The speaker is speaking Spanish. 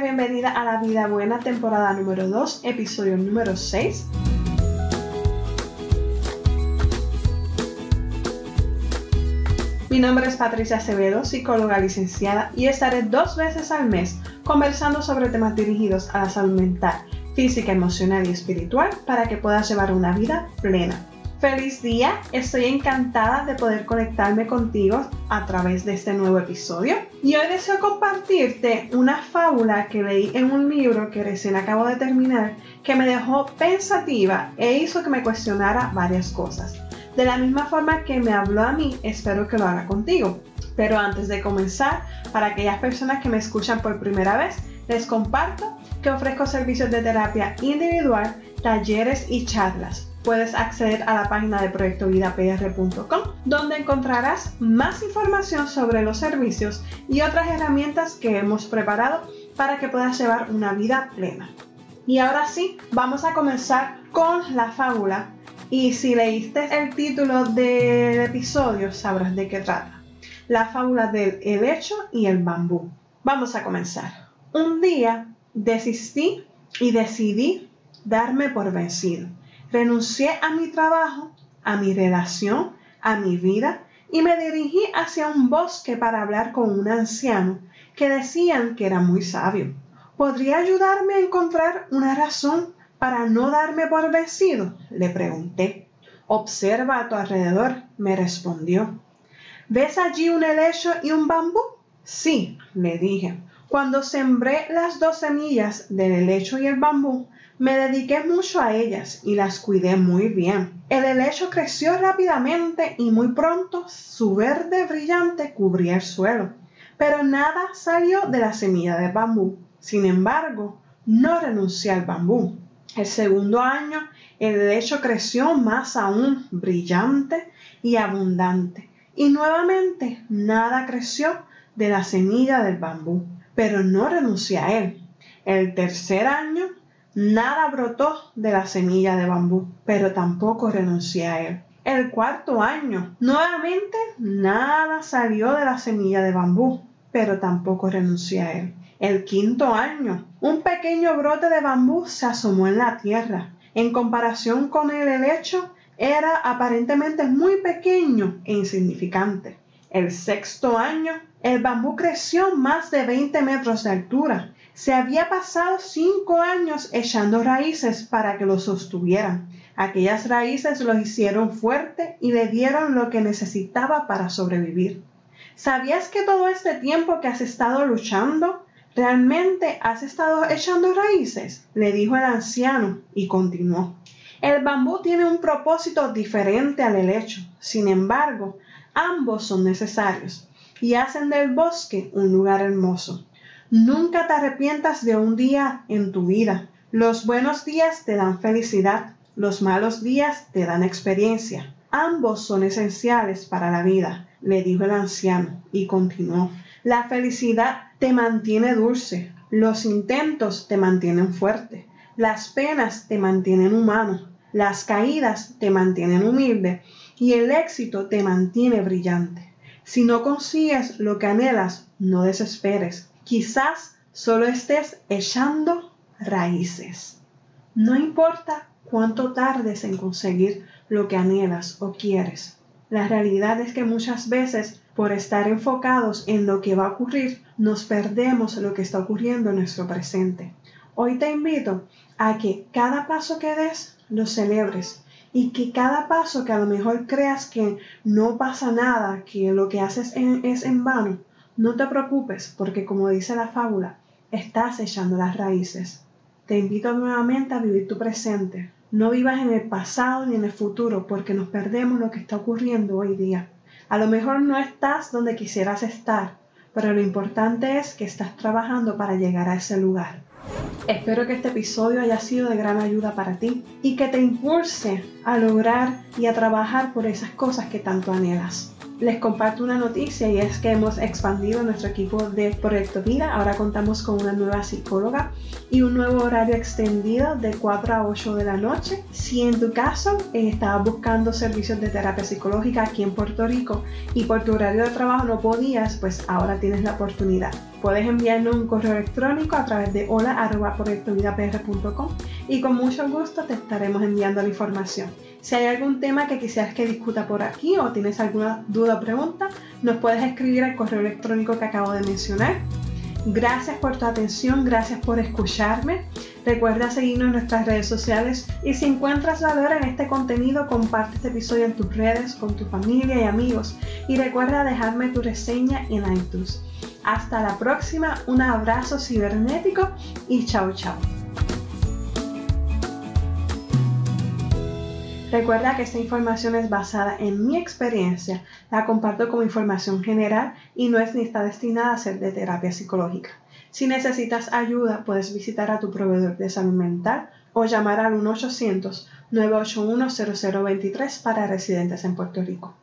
bienvenida a La Vida Buena, temporada número 2, episodio número 6. Mi nombre es Patricia Acevedo, psicóloga licenciada, y estaré dos veces al mes conversando sobre temas dirigidos a la salud mental, física, emocional y espiritual para que puedas llevar una vida plena. Feliz día, estoy encantada de poder conectarme contigo a través de este nuevo episodio y hoy deseo compartirte una fábula que leí en un libro que recién acabo de terminar que me dejó pensativa e hizo que me cuestionara varias cosas. De la misma forma que me habló a mí, espero que lo haga contigo. Pero antes de comenzar, para aquellas personas que me escuchan por primera vez, les comparto que ofrezco servicios de terapia individual, talleres y charlas puedes acceder a la página de proyectovidapr.com donde encontrarás más información sobre los servicios y otras herramientas que hemos preparado para que puedas llevar una vida plena. Y ahora sí, vamos a comenzar con la fábula. Y si leíste el título del episodio, sabrás de qué trata. La fábula del helecho y el bambú. Vamos a comenzar. Un día desistí y decidí darme por vencido Renuncié a mi trabajo, a mi relación, a mi vida y me dirigí hacia un bosque para hablar con un anciano que decían que era muy sabio. ¿Podría ayudarme a encontrar una razón para no darme por vencido? Le pregunté. Observa a tu alrededor, me respondió. ¿Ves allí un helecho y un bambú? Sí, le dije. Cuando sembré las dos semillas del helecho y el bambú, me dediqué mucho a ellas y las cuidé muy bien. El helecho creció rápidamente y muy pronto su verde brillante cubría el suelo. Pero nada salió de la semilla de bambú. Sin embargo, no renuncié al bambú. El segundo año, el helecho creció más aún, brillante y abundante. Y nuevamente nada creció de la semilla del bambú. Pero no renuncié a él. El tercer año, Nada brotó de la semilla de bambú, pero tampoco renuncié a él. El cuarto año, nuevamente nada salió de la semilla de bambú, pero tampoco renuncié a él. El quinto año, un pequeño brote de bambú se asomó en la tierra. En comparación con el helecho, era aparentemente muy pequeño e insignificante. El sexto año, el bambú creció más de 20 metros de altura se había pasado cinco años echando raíces para que lo sostuvieran. Aquellas raíces lo hicieron fuerte y le dieron lo que necesitaba para sobrevivir. ¿Sabías que todo este tiempo que has estado luchando, realmente has estado echando raíces? le dijo el anciano y continuó. El bambú tiene un propósito diferente al helecho. Sin embargo, ambos son necesarios y hacen del bosque un lugar hermoso. Nunca te arrepientas de un día en tu vida. Los buenos días te dan felicidad, los malos días te dan experiencia. Ambos son esenciales para la vida, le dijo el anciano, y continuó. La felicidad te mantiene dulce, los intentos te mantienen fuerte, las penas te mantienen humano, las caídas te mantienen humilde y el éxito te mantiene brillante. Si no consigues lo que anhelas, no desesperes Quizás solo estés echando raíces. No importa cuánto tardes en conseguir lo que anhelas o quieres. La realidad es que muchas veces, por estar enfocados en lo que va a ocurrir, nos perdemos lo que está ocurriendo en nuestro presente. Hoy te invito a que cada paso que des lo celebres y que cada paso que a lo mejor creas que no pasa nada, que lo que haces es en vano, no te preocupes porque como dice la fábula, estás echando las raíces. Te invito nuevamente a vivir tu presente. No vivas en el pasado ni en el futuro porque nos perdemos lo que está ocurriendo hoy día. A lo mejor no estás donde quisieras estar, pero lo importante es que estás trabajando para llegar a ese lugar. Espero que este episodio haya sido de gran ayuda para ti y que te impulse a lograr y a trabajar por esas cosas que tanto anhelas. les comparto una noticia y es que hemos expandido nuestro equipo de Proyecto Vida. Ahora contamos con una nueva psicóloga y un nuevo horario extendido de 4 a 8 de la noche. Si en tu caso eh, estabas buscando servicios de terapia psicológica aquí en Puerto Rico y por tu horario de trabajo no podías, pues ahora tienes la oportunidad. Puedes enviarnos un correo electrónico a través de hola.proyectovidapr.com y con mucho gusto te estaremos enviando la información. Si hay algún tema que quisieras que discuta por aquí o tienes alguna duda o pregunta, nos puedes escribir al correo electrónico que acabo de mencionar. Gracias por tu atención, gracias por escucharme. Recuerda seguirnos en nuestras redes sociales y si encuentras valor en este contenido, comparte este episodio en tus redes, con tu familia y amigos. Y recuerda dejarme tu reseña en iTunes. Hasta la próxima, un abrazo cibernético y chao chao. Recuerda que esta información es basada en mi experiencia, la comparto como información general y no es ni está destinada a ser de terapia psicológica. Si necesitas ayuda, puedes visitar a tu proveedor de salud mental o llamar al 1-800-981-0023 para residentes en Puerto Rico.